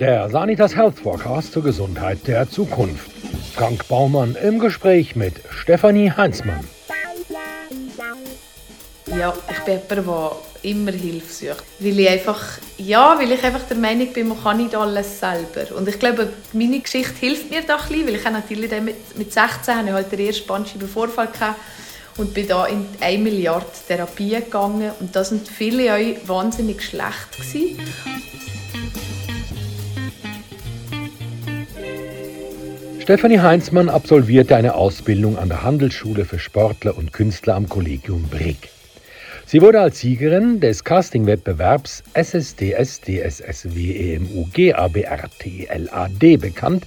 Der Sanitas Health Forecast zur Gesundheit der Zukunft. Frank Baumann im Gespräch mit Stefanie Heinzmann. Ja, ich bin jemand, der immer Hilfe sucht. Weil ich einfach, ja, weil ich einfach der Meinung bin, man kann nicht alles selber. Und ich glaube, meine Geschichte hilft mir da ein bisschen, weil ich natürlich mit, mit 16 hatte halt den ersten Bandscheibenvorfall gehabt und bin da in 1 Milliarde Therapie gegangen. Und da sind viele euch wahnsinnig schlecht gewesen. Stefanie Heinzmann absolvierte eine Ausbildung an der Handelsschule für Sportler und Künstler am Kollegium Brig. Sie wurde als Siegerin des Castingwettbewerbs SSDSDSSWEMU-GABRTLAD bekannt,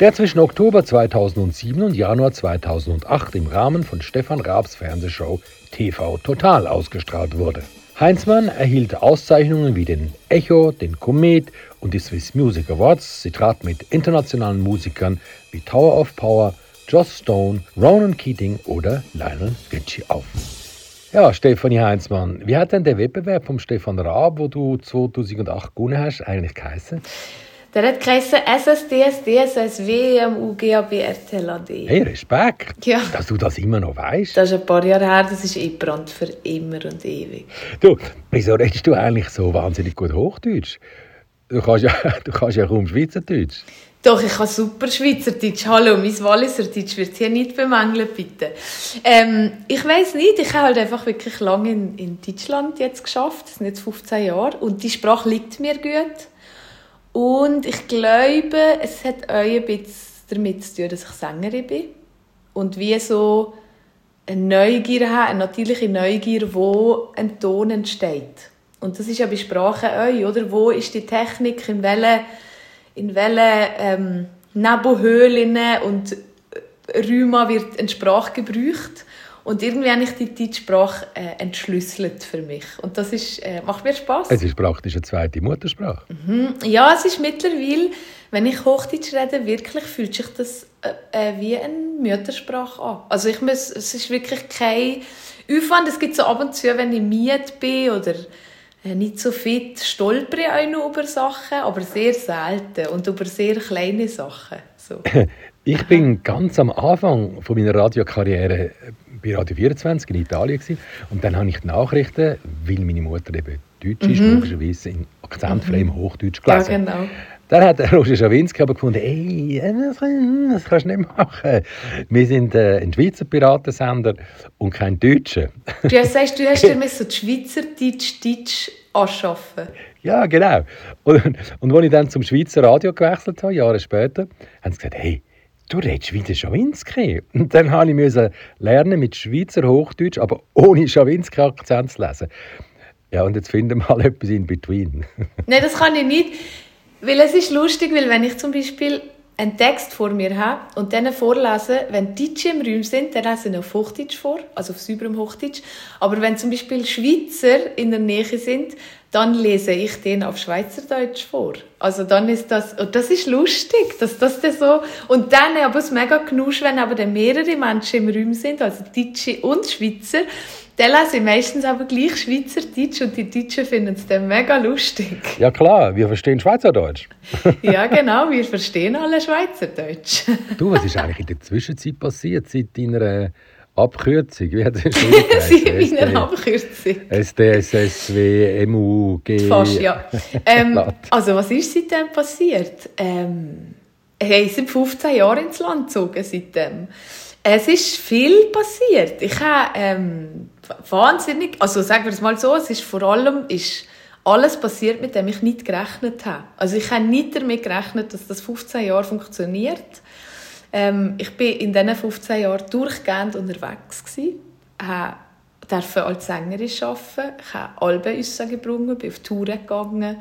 der zwischen Oktober 2007 und Januar 2008 im Rahmen von Stefan Raabs Fernsehshow TV Total ausgestrahlt wurde. Heinzmann erhielt Auszeichnungen wie den Echo, den Komet und die Swiss Music Awards. Sie trat mit internationalen Musikern wie Tower of Power, Joss Stone, Ronan Keating oder Lionel Richie auf. Ja, Stefanie Heinzmann, wie hat denn der Wettbewerb vom Stefan Raab, wo du 2008 gewonnen hast, eigentlich geheißen? Der hat geheißen SSDS, DSS, WMU, GAB, RTLAD. Hey, Respekt, ja. dass du das immer noch weißt. Das ist ein paar Jahre her, das ist eingebrannt für immer und ewig. Du, wieso redest du eigentlich so wahnsinnig gut Hochdeutsch? Du kannst ja, du kannst ja kaum Schweizerdeutsch. Doch, ich kann super Schweizerdeutsch. Hallo, mein Walliserdeutsch wird hier nicht bemängeln, bitte. Ähm, ich weiß nicht, ich habe halt einfach wirklich lange in, in Deutschland jetzt geschafft. Das sind jetzt 15 Jahre. Und die Sprache liegt mir gut. Und ich glaube, es hat auch ein bisschen damit zu tun, dass ich Sängerin bin. Und wie so eine Neugier habe, eine natürliche Neugier, wo ein Ton entsteht. Und das ist ja bei Sprache auch, oder? Wo ist die Technik, in welchen in welchen ähm, Nebenhöhlen und Räumen wird eine Sprache gebraucht. Und irgendwie habe ich die Deutschsprache äh, entschlüsselt für mich. Und das ist, äh, macht mir Spaß. Es ist praktisch eine zweite Muttersprache. Mhm. Ja, es ist mittlerweile, wenn ich Hochdeutsch rede, wirklich fühlt sich das äh, äh wie eine Muttersprache an. Also ich muss, es ist wirklich kein Aufwand. Es gibt so ab und zu, wenn ich müde bin oder äh, nicht so fit, stolpere ich auch noch über Sachen, aber sehr selten und über sehr kleine Sachen. So. Ich bin ganz am Anfang von meiner Radiokarriere bei Radio 24 in Italien gewesen. und dann habe ich die Nachrichten, weil meine Mutter eben Deutsch ist, mhm. logischerweise in akzentfreiem mhm. Hochdeutsch gelesen. Ja, genau. Dann hat Roger Schawinski aber gefunden, ey, das, das kannst du nicht machen. Wir sind äh, ein Schweizer Piratensender und kein Deutscher. Du sagst, du hast dir so Schweizerdeutsch Deutsch anschaffen. Ja, genau. Und, und als ich dann zum Schweizer Radio gewechselt habe, Jahre später, haben sie gesagt, hey, du redest wie der Schawinski. Und dann musste ich lernen, mit Schweizer Hochdeutsch, aber ohne Schawinski-Akzent zu lesen. Ja, und jetzt finden wir mal etwas in between. Nein, das kann ich nicht. Weil es ist lustig, weil wenn ich zum Beispiel einen Text vor mir habe und dann vorlese, wenn Deutsche im Raum sind, dann lese ich auf Hochdeutsch vor, also auf sauberem Hochdeutsch. Aber wenn zum Beispiel Schweizer in der Nähe sind, dann lese ich den auf Schweizerdeutsch vor. Also dann ist das, und das ist lustig, dass das dann so, und dann aber es mega genusch, wenn aber dann mehrere Menschen im Raum sind, also Deutsche und Schweizer, dann lese ich meistens aber gleich Schweizerdeutsch und die Deutschen finden es dann mega lustig. Ja klar, wir verstehen Schweizerdeutsch. ja genau, wir verstehen alle Schweizerdeutsch. du, was ist eigentlich in der Zwischenzeit passiert seit deiner Abkürzung? Wie hat es Sie meine Abkürzung. SDSSW, MUG. Fast, ja. Ähm, also was ist seitdem passiert? Ähm, hey, sind 15 Jahre ins Land gezogen seitdem. Es ist viel passiert. Ich habe ähm, wahnsinnig, also sagen wir es mal so, es ist vor allem ist alles passiert, mit dem ich nicht gerechnet habe. Also ich habe nicht damit gerechnet, dass das 15 Jahre funktioniert. Ähm, ich bin in diesen 15 Jahren durchgehend unterwegs gewesen, durfte als Sängerin arbeiten, ich habe Alben rausgebracht, bin auf Touren gegangen,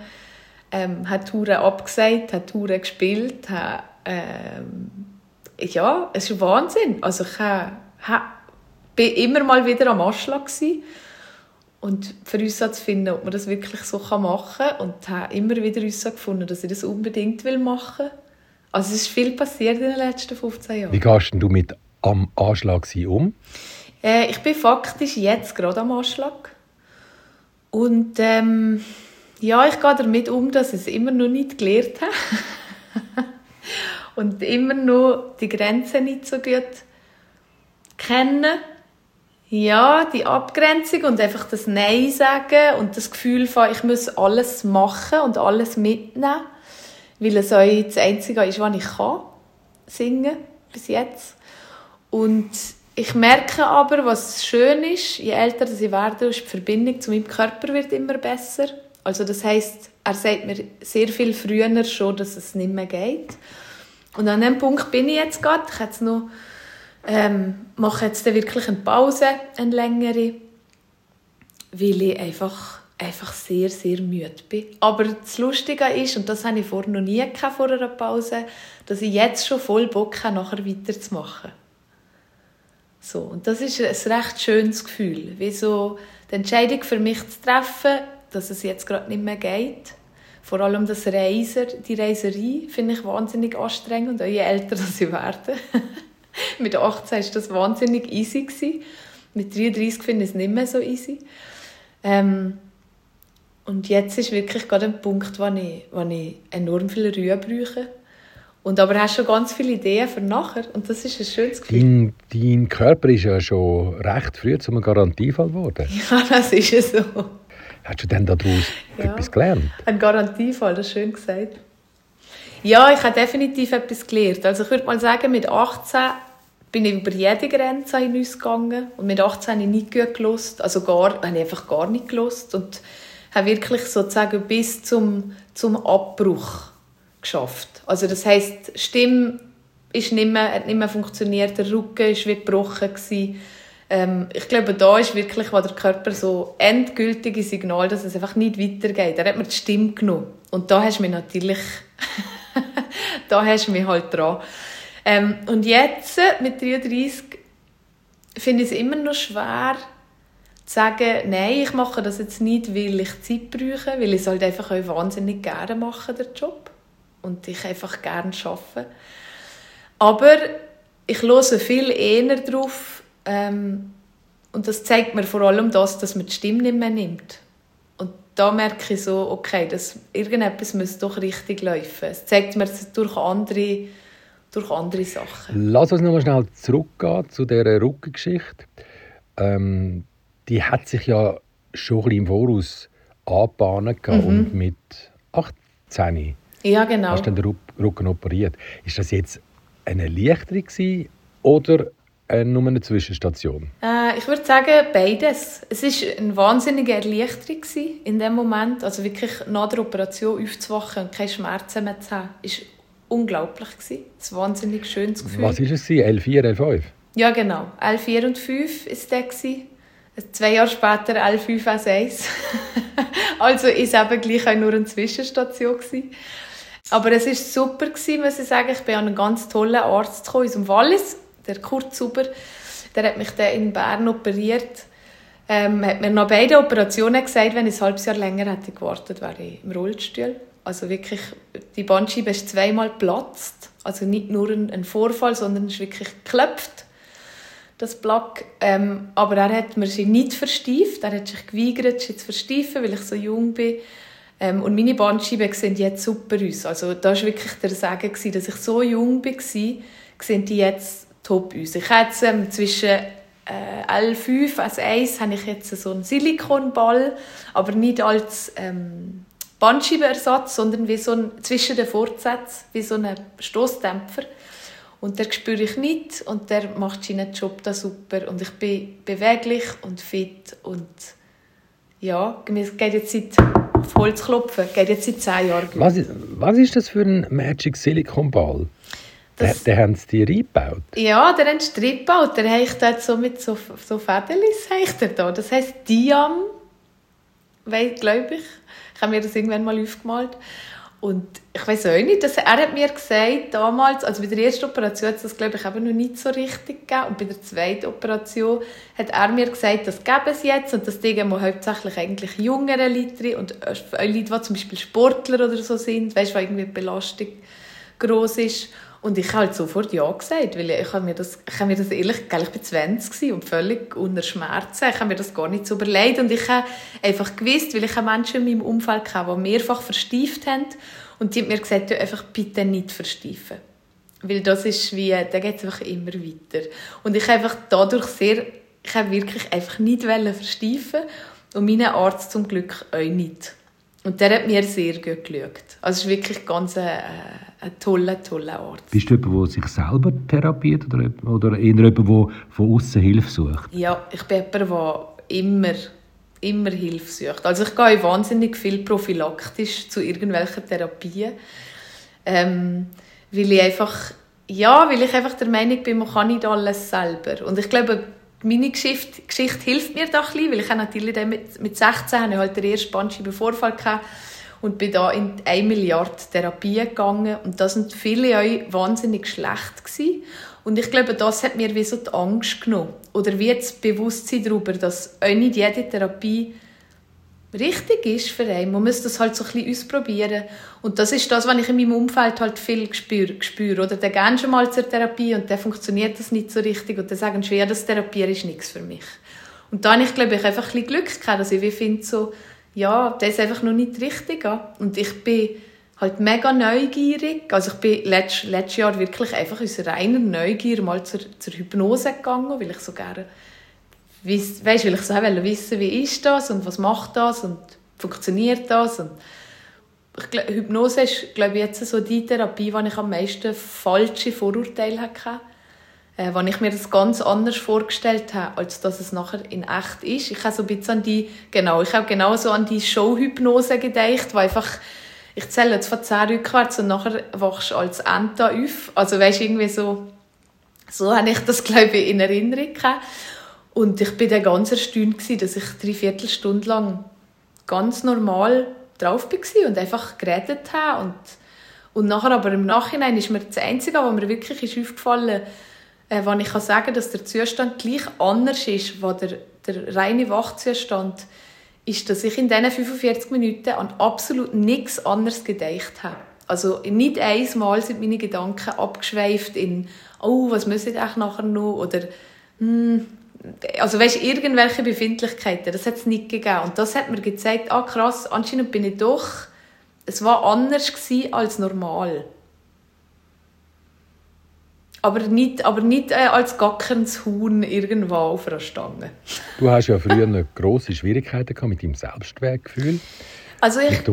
ähm, habe Touren abgesagt, habe Touren gespielt, habe, ähm, ja, es ist Wahnsinn. Also ich habe, habe bin immer mal wieder am Anschlag gewesen. und für uns zu finden, ob man das wirklich so machen kann und habe immer wieder gefunden, dass ich das unbedingt machen will. Also es ist viel passiert in den letzten 15 Jahren. Wie gehst du mit am Anschlag um? Äh, ich bin faktisch jetzt gerade am Anschlag und ähm, Ja, ich gehe damit um, dass ich es immer noch nicht gelernt habe. und immer noch die Grenzen nicht so gut kennen. Ja, die Abgrenzung und einfach das Nein sagen und das Gefühl von, ich muss alles machen und alles mitnehmen, weil es auch das Einzige ist, was ich kann, singen, bis jetzt. Und ich merke aber, was schön ist, je älter ich werde, ist die Verbindung zu meinem Körper wird immer besser. Also das heißt, er sagt mir sehr viel früher schon, dass es nicht mehr geht. Und an dem Punkt bin ich jetzt gerade. Ich jetzt noch, ähm, mache jetzt wirklich eine Pause, eine längere, weil ich einfach, einfach sehr, sehr müde bin. Aber das Lustige ist, und das habe ich vorher noch nie vor einer Pause, dass ich jetzt schon voll Bock habe, nachher weiterzumachen. So, und das ist ein recht schönes Gefühl, wie so die Entscheidung für mich zu treffen, dass es jetzt gerade nicht mehr geht. Vor allem das Reisen, die Reiserei finde ich wahnsinnig anstrengend, je älter ich werde. Mit 18 war das wahnsinnig easy. Mit 33 finde ich es nicht mehr so easy. Ähm, und jetzt ist wirklich gerade ein Punkt, wo ich, wo ich enorm viel Ruhe brauche und aber hast schon ganz viele Ideen für nachher und das ist ein schönes Gefühl. Dein, dein Körper ist ja schon recht früh zu einem Garantiefall geworden. Ja, das ist ja so. Hast du denn daraus ja. etwas gelernt? Ein Garantiefall, das ist schön gesagt. Ja, ich habe definitiv etwas gelernt. Also ich würde mal sagen, mit 18 bin ich über jede Grenze hinausgegangen und mit 18 habe ich nicht gut gelost, also gar, habe ich einfach gar nicht gelost und habe wirklich sozusagen bis zum, zum Abbruch geschafft. Also das heißt, Stimme ist nicht mehr, hat nicht mehr funktioniert, der Rücken ist wie gebrochen Ähm, ich glaube, da ist wirklich, wo der Körper so endgültige Signal, dass es einfach nicht weitergeht. Er hat mir die Stimme genommen. Und da hast du mich natürlich, da hast du mich halt dran. Ähm, und jetzt, mit 33, finde ich es immer noch schwer, sagen, nein, ich mache das jetzt nicht, weil ich Zeit brauche, weil ich es halt einfach auch wahnsinnig gerne mache, den Job und ich einfach gerne arbeite. Aber ich höre viel eher darauf ähm, und das zeigt mir vor allem das, dass man die Stimme nicht mehr nimmt. Und da merke ich so, okay, das, irgendetwas muss doch richtig laufen. Es zeigt mir durch andere, durch andere Sachen. Lass uns noch mal schnell zurückgehen zu dieser Rückengeschichte. Ähm, die hat sich ja schon ein bisschen im Voraus angebahnt mhm. und mit 18 ja, genau. Hast du den Rücken operiert. Ist das jetzt eine Erleichterung oder äh, nur eine Zwischenstation? Äh, ich würde sagen, beides. Es war eine wahnsinnige Erleichterung in dem Moment. Also wirklich nach der Operation aufzuwachen und keine Schmerzen mehr zu haben, ist unglaublich. Ein wahnsinnig schönes Gefühl. Was war es? L4, L5? Ja, genau. L4 und 5 war der. Zwei Jahre später L5, S1. also es eben gleich auch nur eine Zwischenstation. Aber es war super, gewesen, muss ich sagen. Ich bin an einen ganz tollen Arzt gekommen, aus dem Wallis, der Kurt Zuber. Der hat mich dann in Bern operiert. Ähm, hat mir nach beiden Operationen gesagt, wenn ich ein halbes Jahr länger hätte gewartet, wäre ich im Rollstuhl. Also wirklich, die Bandscheibe ist zweimal geplatzt. Also nicht nur ein, Vorfall, sondern es ist wirklich geklopft, das Plaque. Ähm, aber er hat mir sie nicht verstieft. Er hat sich geweigert, sie zu versteifen, weil ich so jung bin. Ähm, und meine Bandscheiben sehen jetzt super aus. Also da war wirklich der Sagen, dass ich so jung war, sehen die jetzt top aus. Ich habe ähm, zwischen äh, L5 als 1 habe ich jetzt so einen Silikonball, aber nicht als ähm, Bandscheibenersatz, sondern wie so ein, zwischen den Fortsätzen, wie so ein Stoßdämpfer. Und der spüre ich nicht und der macht seinen Job da super. Und ich bin beweglich und fit und ja, es geht jetzt seit auf Holz klopfen, geht jetzt seit zehn Jahren. Was, was ist das für ein Magic Silicon Ball? Das, den, den haben sie dir eingebaut? Ja, der haben sie eingebaut. Der habe dort so mit so, so Federlis da. Das heisst Diam, glaube ich. Ich habe mir das irgendwann mal aufgemalt. Und ich weiß auch nicht, dass er hat mir gesagt damals, also bei der ersten Operation hat es das glaube ich eben noch nicht so richtig gegeben. Und bei der zweiten Operation hat er mir gesagt, das gäbe es jetzt und das geben wir hauptsächlich eigentlich jüngere Leute und Leute, die zum Beispiel Sportler oder so sind, weißt du, wo irgendwie die Belastung groß ist Und ich habe halt sofort Ja gesagt, weil ich habe mir das, ich habe mir das ehrlich, ich war 20 und völlig unter Schmerzen. Ich habe mir das gar nicht so überlegt und ich habe einfach gewusst, weil ich Menschen in meinem Umfeld hatte, die mehrfach verstieft haben und die haben mir gesagt, du einfach bitte nicht versteifen. Weil das ist wie, da geht es einfach immer weiter. Und ich habe einfach dadurch sehr, ich habe wirklich einfach nicht versteifen und mein Arzt zum Glück auch nicht. Und der hat mir sehr gut geschaut. Also es ist wirklich ganz ein, ein toller, toller Ort. Bist du jemand, der sich selber therapiert oder, oder eher jemand, der von außen Hilfe sucht? Ja, ich bin jemand, der immer, immer Hilfe sucht. Also ich gehe wahnsinnig viel prophylaktisch zu irgendwelchen Therapien. Ähm, weil ich einfach, ja, weil ich einfach der Meinung bin, man kann nicht alles selber. Und ich glaube, meine Geschichte, Geschichte hilft mir da ein bisschen, weil ich natürlich mit, mit 16 hatte halt den ersten Bandscheibenvorfall und bin da in eine Milliarde Therapien gegangen und da sind viele euch wahnsinnig schlecht gewesen. Und ich glaube, das hat mir wie so die Angst genommen. Oder wie das Bewusstsein darüber, dass auch nicht jede Therapie richtig ist für einen. Man muss das halt so ein bisschen ausprobieren. Und das ist das, was ich in meinem Umfeld halt viel spüre. Oder dann gehen schon mal zur Therapie und dann funktioniert das nicht so richtig und dann sagen ja, das Therapieren ist nichts für mich. Und da habe ich, glaube ich, einfach ein bisschen Glück gehabt, dass ich finde so, ja, das ist einfach noch nicht richtig. Und ich bin halt mega neugierig. Also ich bin letztes, letztes Jahr wirklich einfach aus reiner Neugier mal zur, zur Hypnose gegangen, weil ich so gerne weißt, weil ich so wissen wie ist das und was macht das und funktioniert das und ich glaub, Hypnose ist glaube ich jetzt so die Therapie, wo ich am meisten falsche Vorurteile hatte äh, wo ich mir das ganz anders vorgestellt habe, als dass es nachher in echt ist. Ich habe so ein bisschen an die, genau, ich habe genau so an die Showhypnose gedacht, wo einfach, ich zähle jetzt von 10 rückwärts und nachher wachst du als Enta auf. Also weißt irgendwie so, so habe ich das glaube ich in Erinnerung gehabt. Und ich bin dann ganz erstaunt dass ich drei Viertelstunde lang ganz normal drauf war und einfach geredet habe und und nachher aber im Nachhinein ist mir das Einzige, was mir wirklich ist aufgefallen ist, äh, ich kann sagen dass der Zustand gleich anders ist, wo der, der reine Wachzustand ist, dass ich in diesen 45 Minuten an absolut nichts anderes gedacht habe. Also nicht einmal sind meine Gedanken abgeschweift in «Oh, was muss ich eigentlich nachher noch?» oder hm, also weißt, irgendwelche Befindlichkeiten, das hat es nicht gegeben. Und das hat mir gezeigt, ah krass, anscheinend bin ich doch, es war anders als normal. Aber nicht, aber nicht äh, als gackerns Huhn irgendwo auf einer Stange. Du hast ja früher eine grosse Schwierigkeiten gehabt mit deinem Selbstwertgefühl. Also ich, ich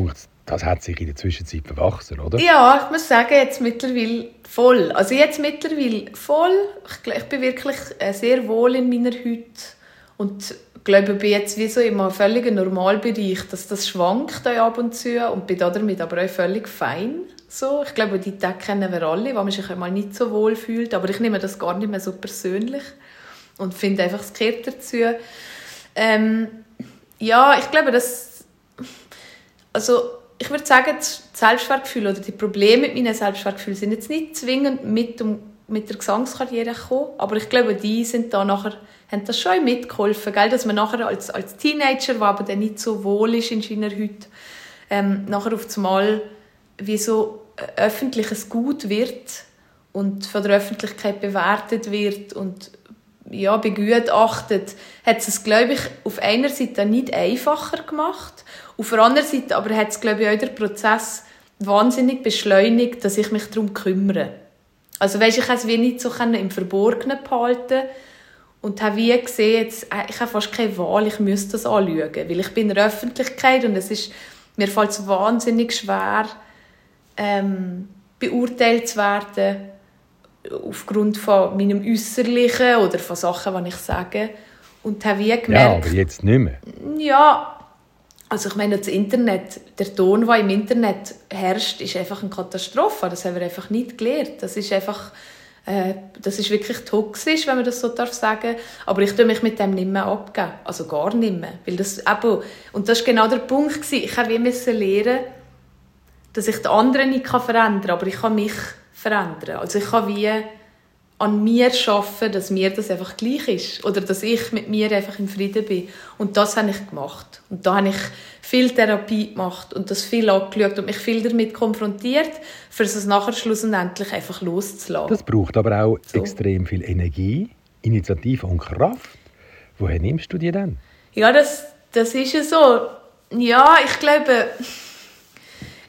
das hat sich in der Zwischenzeit verwachsen, oder? Ja, ich muss sagen, jetzt mittlerweile voll. Also jetzt mittlerweile voll. Ich, ich bin wirklich äh, sehr wohl in meiner Haut und glaube, ich bin jetzt wie so einem völligen Normalbereich, dass das schwankt ab und zu und bin damit aber auch völlig fein. So, ich glaube, die Tage kennen wir alle, wo man sich einmal nicht so wohl fühlt, aber ich nehme das gar nicht mehr so persönlich und finde einfach, es gehört dazu. Ähm, ja, ich glaube, dass also ich würde sagen, das Selbstwertgefühl oder die Probleme mit meinem Selbstwertgefühl sind jetzt nicht zwingend mit, dem, mit der Gesangskarriere gekommen, aber ich glaube, die sind da nachher, haben das schon mitgeholfen, gell? dass man nachher als, als Teenager, der aber dann nicht so wohl ist in seiner Hütte, ähm, nachher auf einmal wie so öffentliches Gut wird und von der Öffentlichkeit bewertet wird und ja, begutachtet, hat es, glaube ich, auf einer Seite nicht einfacher gemacht. Auf der anderen Seite aber hat es, glaube ich, auch den Prozess wahnsinnig beschleunigt, dass ich mich darum kümmere. Also weißt, ich konnte es wie nicht so im Verborgenen behalten und habe wie gesehen, jetzt, äh, ich habe fast keine Wahl, ich müsste das anschauen, weil ich bin in der Öffentlichkeit und es ist, mir fällt es wahnsinnig schwer, ähm, beurteilt zu werden aufgrund von meinem Äußerlichen oder von Sachen, die ich sage. Und habe wie gemerkt... Ja, aber jetzt nicht mehr. Ja, also ich meine, das Internet, der Ton, der im Internet herrscht, ist einfach eine Katastrophe. Das haben wir einfach nicht gelernt. Das ist einfach... Äh, das ist wirklich toxisch, wenn man das so darf sagen. Aber ich tue mich mit dem nicht mehr abgeben. Also gar nicht mehr. Weil das eben, und das war genau der Punkt. Ich musste lernen, dass ich den anderen nicht verändern kann, aber ich kann mich verändern. Also ich kann wie an mir arbeiten, dass mir das einfach gleich ist. Oder dass ich mit mir einfach im Frieden bin. Und das habe ich gemacht. Und da habe ich viel Therapie gemacht und das viel angeschaut und mich viel damit konfrontiert, für es nachher schlussendlich einfach loszulassen. Das braucht aber auch so. extrem viel Energie, Initiative und Kraft. Woher nimmst du die denn? Ja, das, das ist ja so. Ja, ich glaube,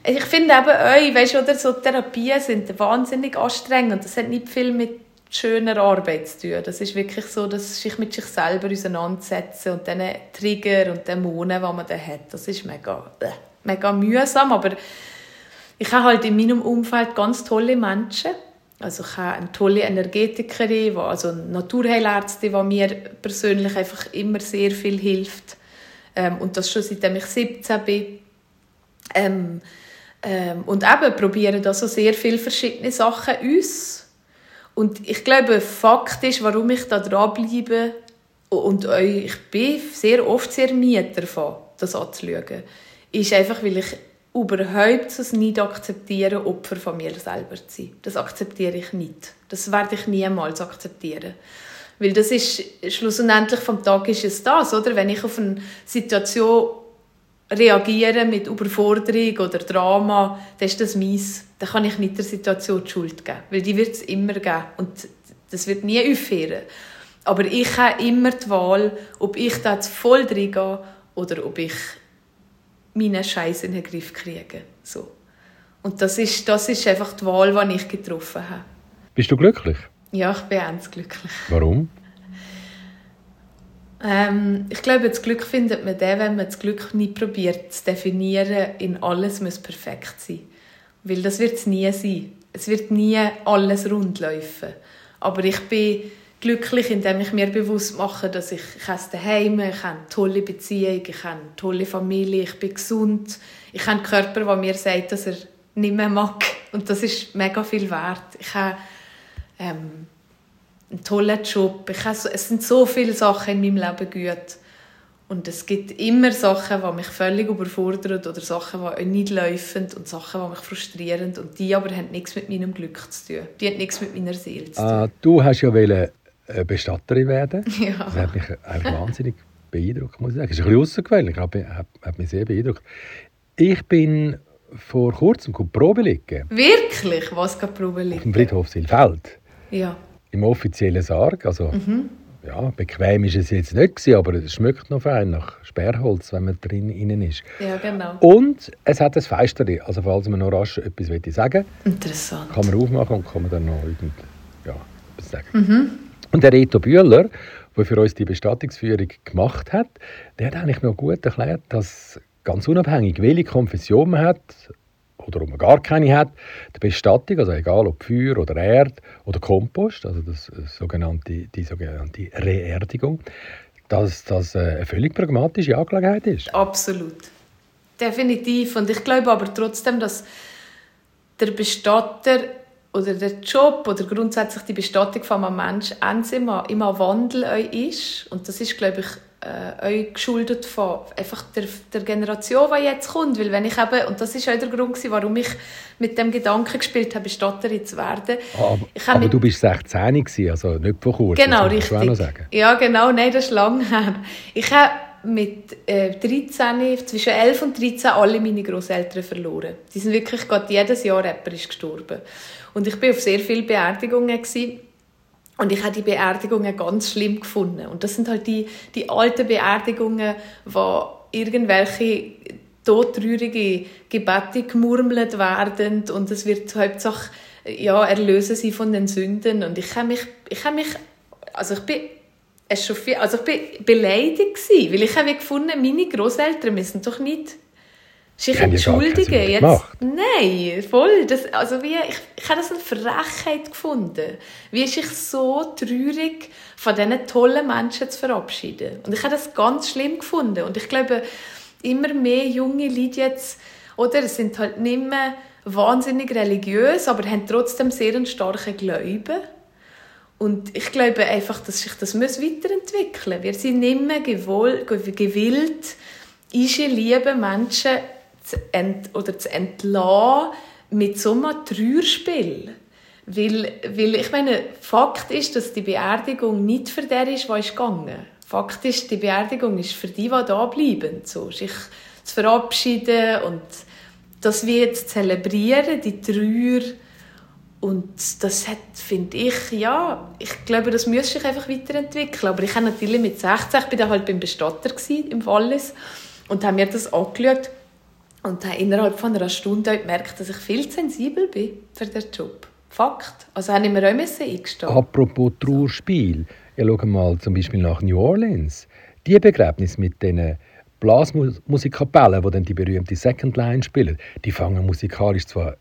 ich finde eben euch, weißt du, oder so Therapien sind wahnsinnig anstrengend. Das hat nicht viel mit schöner Arbeit zu tun. Das ist wirklich so, dass sich mit sich selber auseinandersetzen und dann Trigger und Dämonen, die man dann hat. Das ist mega, äh, mega mühsam, aber ich habe halt in meinem Umfeld ganz tolle Menschen. Also ich habe eine tolle Energetikerin, also eine Naturheilärztin, die mir persönlich einfach immer sehr viel hilft. Ähm, und das schon seitdem ich 17 bin. Ähm, ähm, und eben probieren da so sehr viele verschiedene Sachen aus und ich glaube, Fakt ist, warum ich da dranbleibe und ich bin sehr oft sehr müde davon, das anzuschauen, ist einfach, weil ich überhaupt es nicht akzeptiere, Opfer von mir selber zu sein. Das akzeptiere ich nicht. Das werde ich niemals akzeptieren. Weil das ist, schlussendlich vom Tag ist es das, oder? Wenn ich auf eine Situation reagiere mit Überforderung oder Drama, dann ist das mies. Dann kann ich nicht der Situation die Schuld geben, weil die wird es immer geben und das wird nie aufhören. Aber ich habe immer die Wahl, ob ich da jetzt voll reingehe oder ob ich meinen Scheiß in den Griff kriege. So. Und das ist, das ist einfach die Wahl, die ich getroffen habe. Bist du glücklich? Ja, ich bin ganz glücklich. Warum? Ähm, ich glaube, das Glück findet man dann, wenn man das Glück nie probiert zu definieren, in alles muss perfekt sein. Weil das wird es nie sein. Es wird nie alles rund laufen. Aber ich bin glücklich, indem ich mir bewusst mache, dass ich, ich habe daheim, ich habe eine tolle Beziehung, ich habe eine tolle Familie, ich bin gesund, ich habe einen Körper, der mir sagt, dass er nicht mehr mag. Und das ist mega viel wert. Ich habe ähm, einen tollen Job. Ich habe, es sind so viele Sachen in meinem Leben gut. Und es gibt immer Sachen, die mich völlig überfordern oder Sachen, die nicht laufen und Sachen, die mich frustrieren. Und die aber haben nichts mit meinem Glück zu tun. Die haben nichts mit meiner Seele zu tun. Ah, du hast ja wollen, äh, Bestatterin werden. Ja. Das hat mich eigentlich wahnsinnig beeindruckt, muss ich sagen. Das ist ein bisschen außergewöhnlich, aber hat, hat mich sehr beeindruckt. Ich bin vor kurzem Probe liegen. Wirklich? Was geht Probe liegen? Auf dem Friedhof Silfeld. Ja im offiziellen Sarg. Also, mhm. ja, bequem ist es jetzt nicht gewesen, aber es schmeckt noch fein nach Sperrholz, wenn man drin innen ist. Ja, genau. Und es hat ein Feisterli, also falls man noch rasch etwas sagen Interessant. kann man aufmachen und kann man dann noch irgend, ja, etwas sagen. Mhm. Und der Reto Bühler, der für uns die Bestattungsführung gemacht hat, der hat eigentlich noch gut erklärt, dass ganz unabhängig, welche Konfession man hat, oder ob man gar keine hat, die Bestattung, also egal ob Feuer oder Erd oder Kompost, also das äh, sogenannte, die sogenannte Reerdigung, dass das äh, eine völlig pragmatische Angelegenheit ist. Absolut. Definitiv. Und ich glaube aber trotzdem, dass der Bestatter oder der Job oder grundsätzlich die Bestattung von einem Menschen immer, immer Wandel ist. Und das ist, glaube ich, äh, euch geschuldet von einfach der, der Generation, die jetzt kommt. Weil wenn ich eben, und das ist auch der Grund, warum ich mit dem Gedanken gespielt habe, Bestatterin zu werden. Ah, aber, aber du bist 16 gewesen, also nicht vor kurzem. Genau, richtig. Ja, genau, nein, das ist lange her. Ich habe mit äh, 13, zwischen 11 und 13 alle meine Großeltern verloren. Die sind wirklich gerade jedes Jahr jemand ist gestorben. Und ich war auf sehr viele Beerdigungen. Und ich habe die Beerdigungen ganz schlimm gefunden. Und das sind halt die, die alten Beerdigungen, wo irgendwelche todtraurige Gebete gemurmelt werden und es wird Hauptsache ja, erlösen sie von den Sünden. Und ich habe mich, ich habe mich, also ich bin also ich bin beleidigt gewesen, weil ich habe gefunden, meine Großeltern müssen doch nicht sich entschuldigen. Jetzt, nein, voll. Das, also wie, ich, ich habe das eine Frechheit gefunden. Wie ist ich so traurig, von diesen tollen Menschen zu verabschieden. Und ich habe das ganz schlimm gefunden. Und ich glaube, immer mehr junge Leute jetzt, oder, sind halt nicht mehr wahnsinnig religiös, aber haben trotzdem sehr einen starken Glauben. Und ich glaube einfach, dass sich das weiterentwickeln muss. Wir sind nicht mehr gewollt, gewillt, ische liebe Menschen zu ent oder zu entlassen mit so einem Trauerspiel. Weil, weil ich meine, Fakt ist, dass die Beerdigung nicht für der ist, der ist. Fakt ist, die Beerdigung ist für die, die da bleiben. So, sich zu verabschieden und das wir zu zelebrieren, die Trauer. Und das hat, finde ich, ja, ich glaube, das müsste sich einfach weiterentwickeln. Aber ich habe natürlich mit 16, ich war dann halt beim Bestatter im Wallis und habe mir das angeschaut und habe innerhalb von einer Stunde gemerkt, dass ich viel sensibel bin für den Job. Fakt. Also habe ich mir auch eingestehen Apropos Trauerspiel. Ja, schau mal zum Beispiel nach New Orleans. Die Begräbnis mit diesen Blasmusikkapellen, die dann die berühmte Second Line spielen, die fangen musikalisch zwar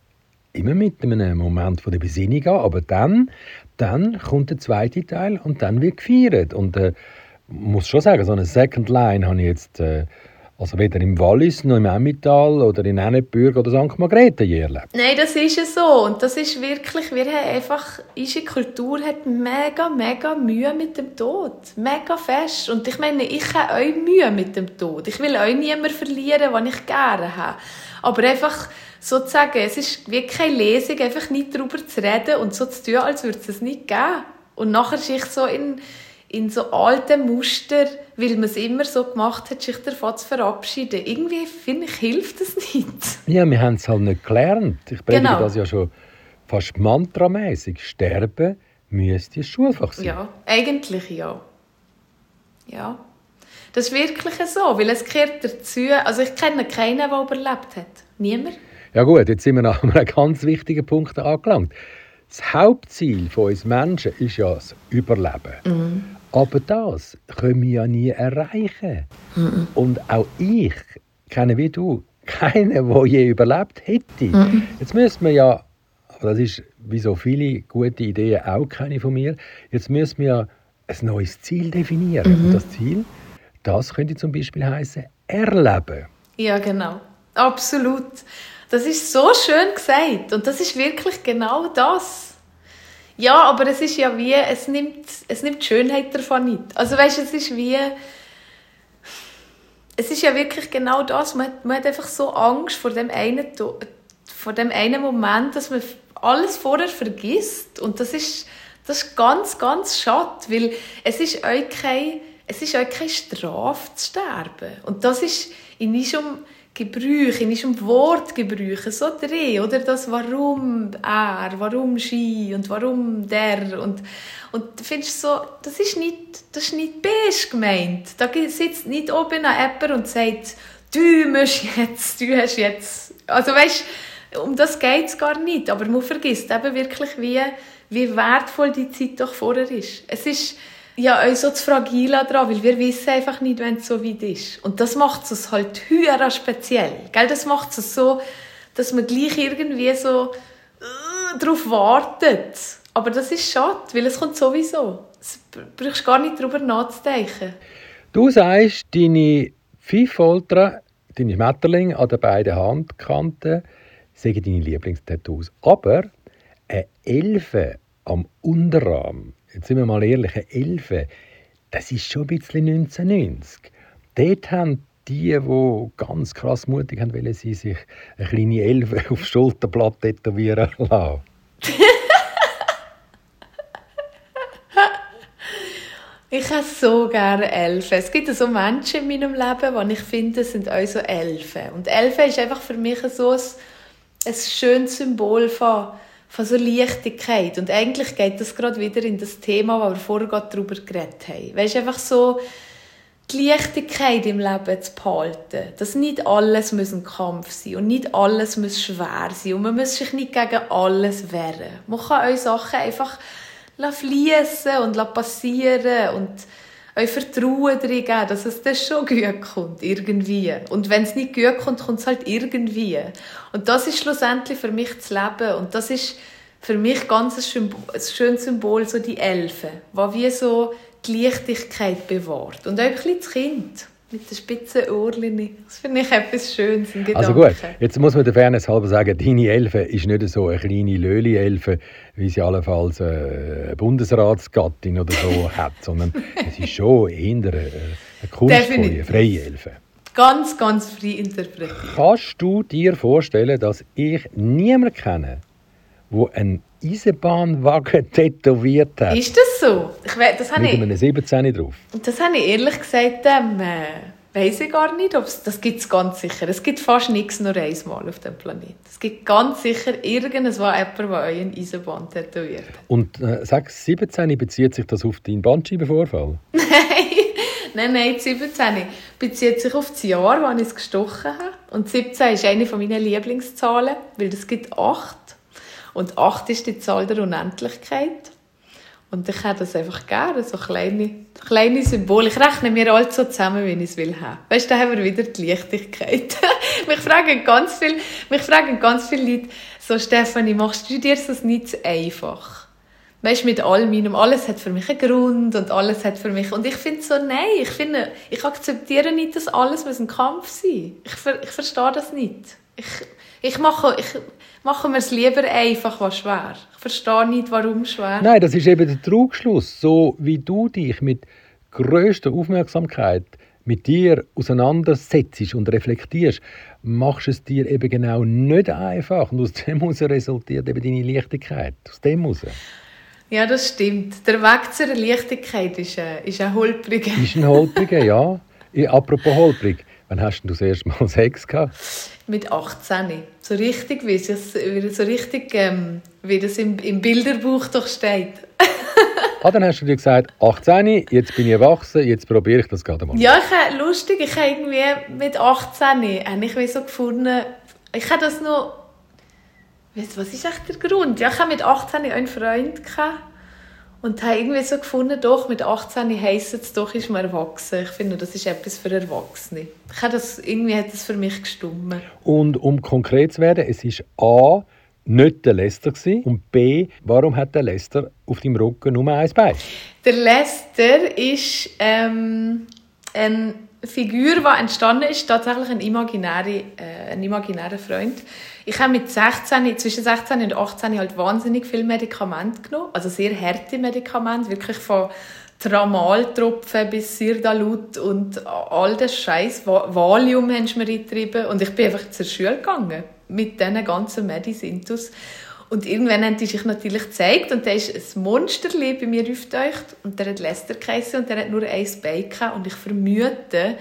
immer mit einem Moment von der Besinnung an, aber dann, dann kommt der zweite Teil und dann wird gefeiert. Und äh, muss schon sagen, so eine Second Line habe ich jetzt äh, also weder im Wallis noch im Emmental oder in Enneburg oder St. Margrethe je erlebt. Nein, das ist ja so. Und das ist wirklich, wir haben einfach, unsere Kultur hat mega, mega Mühe mit dem Tod. Mega fest. Und ich meine, ich habe auch Mühe mit dem Tod. Ich will auch niemanden verlieren, den ich gerne habe. Aber einfach sozusagen, es ist wie keine Lesung, einfach nicht darüber zu reden und so zu tun, als würde es es nicht geben. Und nachher ist ich so in in so alten Muster, weil man es immer so gemacht hat, sich davon zu verabschieden. Irgendwie, finde ich, hilft das nicht. Ja, wir haben es halt nicht gelernt. Ich predige genau. das ja schon fast mantramäßig. Sterben müsste ein Schulfach sein. Ja, eigentlich ja. Ja. Das ist wirklich so, weil es gehört dazu, also ich kenne keinen, der überlebt hat. Niemand. Ja gut, jetzt sind wir nach einem ganz wichtigen Punkt angelangt. Das Hauptziel von uns Menschen ist ja das Überleben. Mhm. Aber das können wir ja nie erreichen. Mhm. Und auch ich kenne wie du keinen, der je überlebt hätte. Mhm. Jetzt müssen wir ja, das ist wie so viele gute Ideen auch keine von mir, jetzt müssen wir ja ein neues Ziel definieren. Mhm. Und das Ziel, das könnte zum Beispiel heißen erleben. Ja, genau. Absolut. Das ist so schön gesagt und das ist wirklich genau das. Ja, aber es ist ja wie, es nimmt, es nimmt die Schönheit davon nicht. Also weißt, es ist wie, es ist ja wirklich genau das, man hat, man hat einfach so Angst vor dem einen, vor dem einen Moment, dass man alles vorher vergisst und das ist, das ist ganz, ganz schade, weil es ist euch kein, es ist euch keine Strafe zu sterben und das ist in unserem Gebrüche, in unserem Wortgebrüche so drin, oder? Das Warum er, warum sie und warum der und und findest so, das ist nicht, das ist nicht best gemeint. Da sitzt nicht oben ein Apper und sagt, du musst jetzt, du hast jetzt, also weißt, um das geht es gar nicht, aber man vergisst eben wirklich, wie, wie wertvoll die Zeit doch vorher ist. Es ist, ja, uns so zu fragil daran, weil wir wissen einfach nicht, wenn es so weit ist. Und das macht es halt höher speziell. Gell? Das macht es so, dass man gleich irgendwie so äh, darauf wartet. Aber das ist schade, weil es kommt sowieso. Du brauchst gar nicht darüber nachzudenken. Du sagst, deine Pfeiffolter, deine Schmetterlinge an den beiden Handkanten, sagen deine Lieblingstattoos. Aber eine Elfe am Unterarm jetzt sind wir mal ehrlich, eine Elfe, das ist schon ein bisschen 1990. Dort haben die, die ganz krass mutig haben, wollen sie sich eine kleine Elfe aufs Schulterblatt tätowieren lassen. ich habe so gerne Elfen. Es gibt so Menschen in meinem Leben, die ich finde, sind auch so Elfen. Und Elfen ist einfach für mich so ein, ein schönes Symbol von von so Leichtigkeit. Und eigentlich geht das gerade wieder in das Thema, wo wir vorher gerade darüber geredet haben. Weißt einfach so, die Leichtigkeit im Leben zu behalten. Dass nicht alles muss ein Kampf sein und nicht alles muss schwer sein und man muss sich nicht gegen alles wehren. Man kann euch Sachen einfach fließen und passieren und euch Vertrauen darin geben, dass es das schon gut kommt, irgendwie. Und wenn es nicht gut kommt, kommt es halt irgendwie. Und das ist schlussendlich für mich das Leben. Und das ist für mich ganz ein, Symbol, ein schönes Symbol, so die Elfen, die wie so die Leichtigkeit bewahrt. Und auch ein bisschen das Kind mit den spitzen Ohrchen. Das finde ich etwas Schönes Also gut, jetzt muss man der Fairness halber sagen, deine Elfe ist nicht so eine kleine Löli-Elfe, wie sie allenfalls eine Bundesratsgattin oder so hat, sondern es ist schon eher eine, eine kunstvolle, freie Elfe. Ganz, ganz frei interpretiert. Kannst du dir vorstellen, dass ich niemanden kenne, der einen Eisenbahnwagen tätowiert hat. Ist das so? Ich, das Mit ich, einem 17 drauf. Das habe ich ehrlich gesagt, ähm, äh, weiß ich gar nicht. Ob's, das gibt es ganz sicher. Es gibt fast nichts nur einmal auf dem Planeten. Es gibt ganz sicher irgendwas, jemand, der euren Eisenbahn tätowiert Und äh, sag, 17 bezieht sich das auf deinen Bandscheibenvorfall? Nein. Nein, nein, 17 bezieht sich auf das Jahr, wann ich es gestochen habe. Und 17 ist eine meiner Lieblingszahlen, weil es gibt 8. Und 8 ist die Zahl der Unendlichkeit. Und ich habe das einfach gerne, so kleine, kleine Symbole. Ich rechne mir alles so zusammen, wie ich es will haben. Weißt da haben wir wieder die Leichtigkeit. mich fragen ganz viel, mich fragen ganz viele Leute, so Stefanie, machst du dir das nicht zu einfach? weißt, mit all meinem, alles hat für mich einen Grund und alles hat für mich, und ich finde so, nein, ich finde, ich akzeptiere nicht, dass alles ein Kampf sein ich, ich verstehe das nicht. Ich, ich mache, ich mache mir es lieber einfach, was schwer. Ich verstehe nicht, warum schwer. Nein, das ist eben der Trugschluss. So wie du dich mit größter Aufmerksamkeit mit dir auseinandersetzt und reflektierst, machst es dir eben genau nicht einfach. Und aus dem heraus resultiert eben deine Leichtigkeit. Aus dem heraus. Ja, das stimmt. Der Weg zur Leichtigkeit ist, äh, ist ein holpriger. Ist ein holpriger, ja. Apropos holprig, wann hast du das erste Mal Sex gehabt? Mit 18. So richtig, wie, es, so richtig, ähm, wie das im, im Bilderbuch doch steht. ah, dann hast du dir gesagt, 18, jetzt bin ich erwachsen, jetzt probiere ich das gerade mal. Ja, ich, lustig, ich habe irgendwie mit 18 habe ich so gefunden, ich habe das noch was ist echt der Grund? Ja, ich hatte mit 18 einen Freund und habe irgendwie so gefunden, doch, mit 18 heisst es doch, ist man erwachsen. Ich finde, das ist etwas für Erwachsene. Ich habe das, irgendwie hat das für mich gestummen. Und um konkret zu werden, es ist A, nicht der Lester gewesen, und B, warum hat der Lester auf deinem Rücken nur ein Bein? Der Lester ist ähm, ein Figur, die entstanden ist, tatsächlich ein imaginärer, äh, ein imaginärer Freund. Ich habe mit 16, zwischen 16 und 18 halt wahnsinnig viel Medikamente genommen, also sehr harte Medikamente, wirklich von Tramaltropfen bis Sirdalut und all das Scheiß. Valium haben sie mir eingetrieben und ich bin einfach zur Schule gegangen mit diesen ganzen Medicintus. Und irgendwann hat die sich natürlich gezeigt und da ist ein Monster bei mir aufgetaucht und der hat Lester geheißen und der hat nur ein Bein gehabt und ich vermute,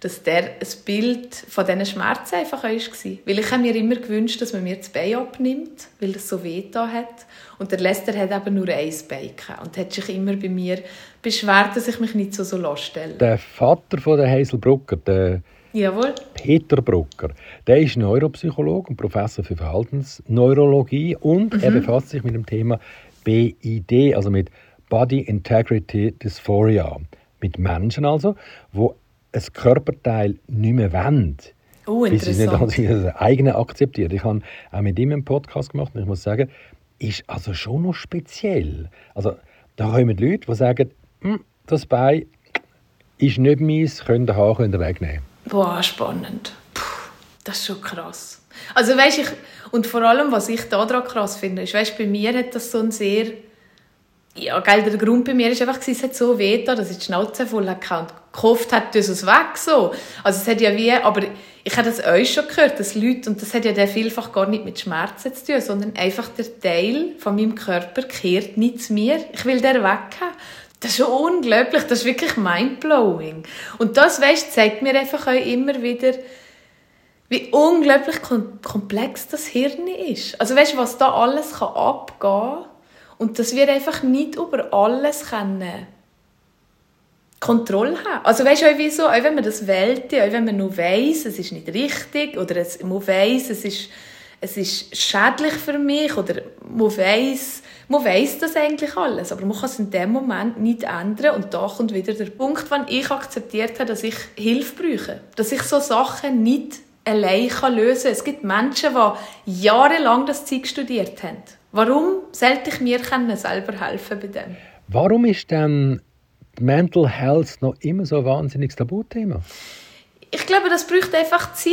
dass der ein Bild von diesen Schmerzen einfach war. Weil ich habe mir immer gewünscht, dass man mir das Bein abnimmt, weil es so weh da hat. Und der Lester hat eben nur ein Bein gehabt und hat sich immer bei mir beschwert, dass ich mich nicht so so stelle. Der Vater von der Hazel Brucker, der Jawohl. Peter Brucker. Der ist Neuropsychologe und Professor für Verhaltensneurologie und mhm. er befasst sich mit dem Thema BID, also mit Body Integrity Dysphoria. Mit Menschen also, wo ein Körperteil nicht mehr wollen. Oh, bis sie nicht als ihr eigene akzeptiert. Ich habe auch mit ihm einen Podcast gemacht und ich muss sagen, ist also schon noch speziell. Also da kommen Leute, die sagen, hm, das Bein ist nicht meins, könnt ihr haben, könnt ihr wegnehmen. Boah, spannend. Puh, das ist schon krass. Also weißt ich und vor allem, was ich da dran krass finde, ist, weißt, bei mir hat das so ein sehr ja, gell, der Grund bei mir ist einfach, es hat so weh dass ich die Schnauze voll hatte und gehofft hat, dass es weg so. Also es hat ja wie, aber ich habe das euch schon gehört, dass Leute, und das hat ja dann vielfach gar nicht mit Schmerzen zu tun, sondern einfach der Teil von meinem Körper kehrt nicht zu mir. Ich will den weg haben. Das ist schon unglaublich, das ist wirklich mindblowing. Und das, weißt, zeigt mir einfach auch immer wieder, wie unglaublich komplex das Hirn ist. Also weißt, was da alles kann abgehen und dass wir einfach nicht über alles können Kontrolle haben. Also weißt du, wieso? Auch wenn man das wählt, auch wenn man nur weiss, es ist nicht richtig oder es, man weiss, es ist, es ist schädlich für mich oder man weiss, man weiss das eigentlich alles, aber man kann es in dem Moment nicht ändern und da kommt wieder der Punkt, wenn ich akzeptiert habe, dass ich Hilfe brauche, dass ich so Sachen nicht allein lösen kann. Es gibt Menschen, die jahrelang das Zeug studiert haben. Warum sollte ich mir selber helfen bei dem? Warum ist denn Mental Health noch immer so ein wahnsinniges Tabuthema? Ich glaube, das braucht einfach Zeit.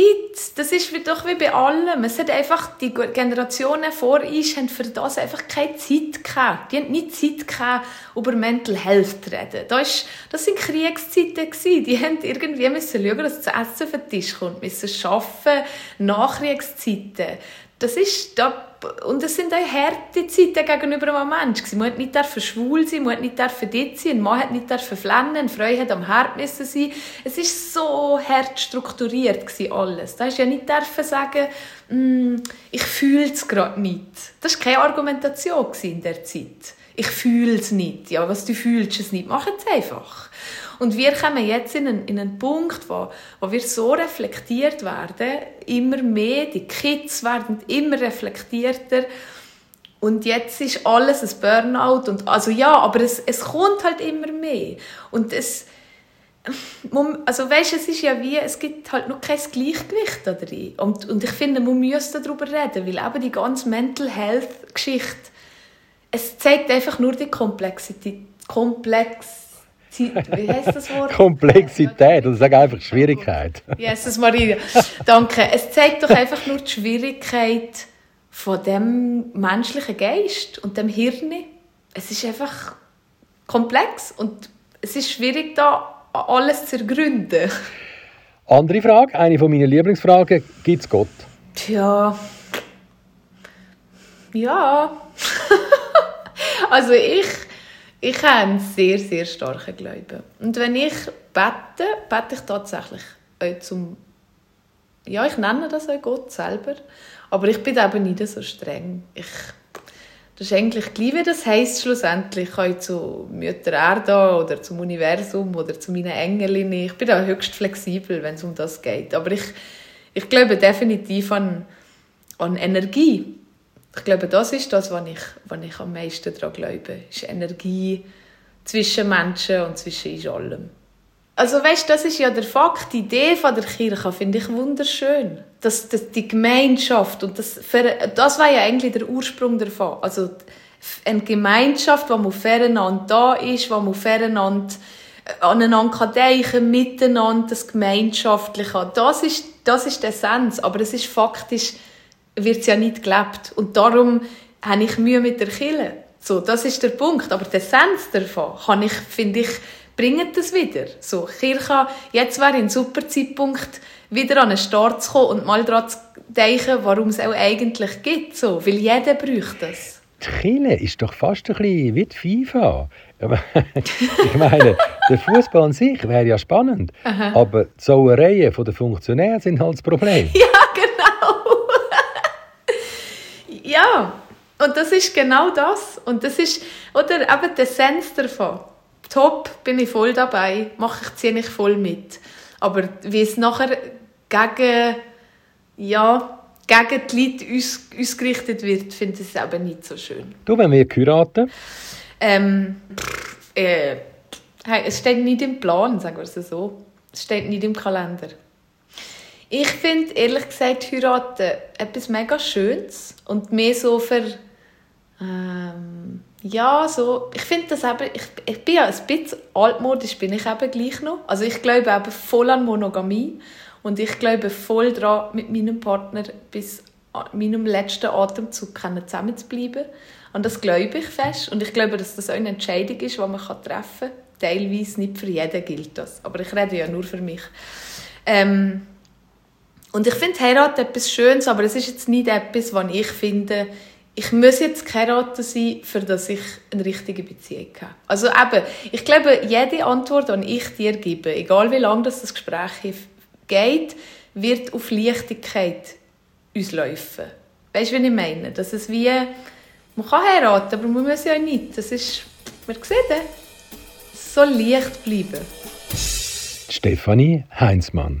Das ist doch wie bei allem. Es hat einfach, die Generationen vor uns haben für das einfach keine Zeit gehabt. Die haben nicht Zeit gehabt, über Mental Health zu reden. Das, das sind Kriegszeiten gewesen. Die haben irgendwie müssen schauen, dass das Essen auf den Tisch kommt, müssen arbeiten, Nachkriegszeiten. Das ist, da und es sind auch harte Zeiten gegenüber einem Menschen. Man hat nicht schwul sein, man hat nicht dort sein, ein Mann hat nicht flennen, eine Frau hat am Herd müssen sein. Es ist so hart strukturiert alles. Da hast ja nicht sagen, mm, ich fühle es gerade nicht. Das war keine Argumentation in der Zeit. Ich fühle es nicht. Ja, was du fühlst es nicht, mach es einfach. Und wir kommen jetzt in einen, in einen Punkt, wo, wo wir so reflektiert werden, immer mehr, die Kids werden immer reflektierter und jetzt ist alles ein Burnout und also ja, aber es, es kommt halt immer mehr und es also weißt, es ist ja wie, es gibt halt noch kein Gleichgewicht da drin. Und, und ich finde, man müsste darüber reden, weil eben die ganze Mental Health Geschichte, es zeigt einfach nur die Komplexität, Komplex wie heißt das Wort? Komplexität, oder sag einfach Schwierigkeit. Jesus Maria, danke. Es zeigt doch einfach nur die Schwierigkeit von dem menschlichen Geist und dem Hirn. Es ist einfach komplex und es ist schwierig, da alles zu ergründen. Andere Frage, eine von meinen Lieblingsfragen: Gibt es Gott? Tja. Ja. also ich ich habe einen sehr, sehr starken Glauben. Und wenn ich bete, bete ich tatsächlich auch zum... Ja, ich nenne das auch Gott selber. Aber ich bin eben nicht so streng. Ich, das ist eigentlich gleich, wie das heisst schlussendlich. Ich kann zu Mütter Erde oder zum Universum oder zu meinen Engeln. Ich bin da höchst flexibel, wenn es um das geht. Aber ich, ich glaube definitiv an, an Energie. Ich glaube, das ist das, was ich, was ich am meisten daran glaube. Ist Energie zwischen Menschen und zwischen allem. Also weißt, das ist ja der Fakt, die Idee von der Kirche finde ich wunderschön. Dass, dass die Gemeinschaft und das, das war ja eigentlich der Ursprung davon. Also eine Gemeinschaft, wo man aufeinander da ist, wo man aufeinander äh, aneinander denken miteinander, das Gemeinschaftliche. Das ist, das ist der Essenz. Aber es ist faktisch wird es ja nicht gelebt. Und darum habe ich Mühe mit der Kille. So, das ist der Punkt. Aber der Sens davon kann ich, finde ich, bringt das wieder. So, Kirche, jetzt wäre ein super Zeitpunkt, wieder an den Start zu kommen und mal daran zu denken, warum es auch eigentlich gibt. So, weil jeder braucht das. Die Kille ist doch fast ein bisschen wie die FIFA. ich meine, der Fußball an sich wäre ja spannend, Aha. aber die Sauereien der Funktionäre sind halt das Problem. Ja, Ja, und das ist genau das. Und das ist, oder eben der Sens davon. Top, bin ich voll dabei, mache ich, ziehe ich voll mit. Aber wie es nachher gegen, ja, gegen die Leute aus, ausgerichtet wird, finde ich es eben nicht so schön. Du, wenn wir heiraten? Ähm, äh, es steht nicht im Plan, sagen wir es so. Es steht nicht im Kalender. Ich finde, ehrlich gesagt, heiraten etwas mega Schönes und mehr so für... Ähm, ja, so... Ich finde das eben... Ich, ich bin ja ein bisschen altmodisch, bin ich eben gleich noch. Also ich glaube eben voll an Monogamie und ich glaube voll daran, mit meinem Partner bis meinem letzten Atemzug zusammen zu. Und das glaube ich fest. Und ich glaube, dass das auch eine Entscheidung ist, die man treffen kann. Teilweise nicht für jeden gilt das. Aber ich rede ja nur für mich. Ähm, und ich finde Heirat etwas Schönes, aber es ist jetzt nicht etwas, was ich finde, ich muss jetzt geheiratet sein, für dass ich eine richtige Beziehung habe. Also eben, ich glaube, jede Antwort, die ich dir gebe, egal wie lange das, Gespräch geht, wird auf Leichtigkeit uns laufen. Weißt du, wie ich meine? Dass es wie, man kann heiraten, aber man muss ja nicht. Das ist, man sieht, es soll leicht bleiben. Stefanie Heinzmann.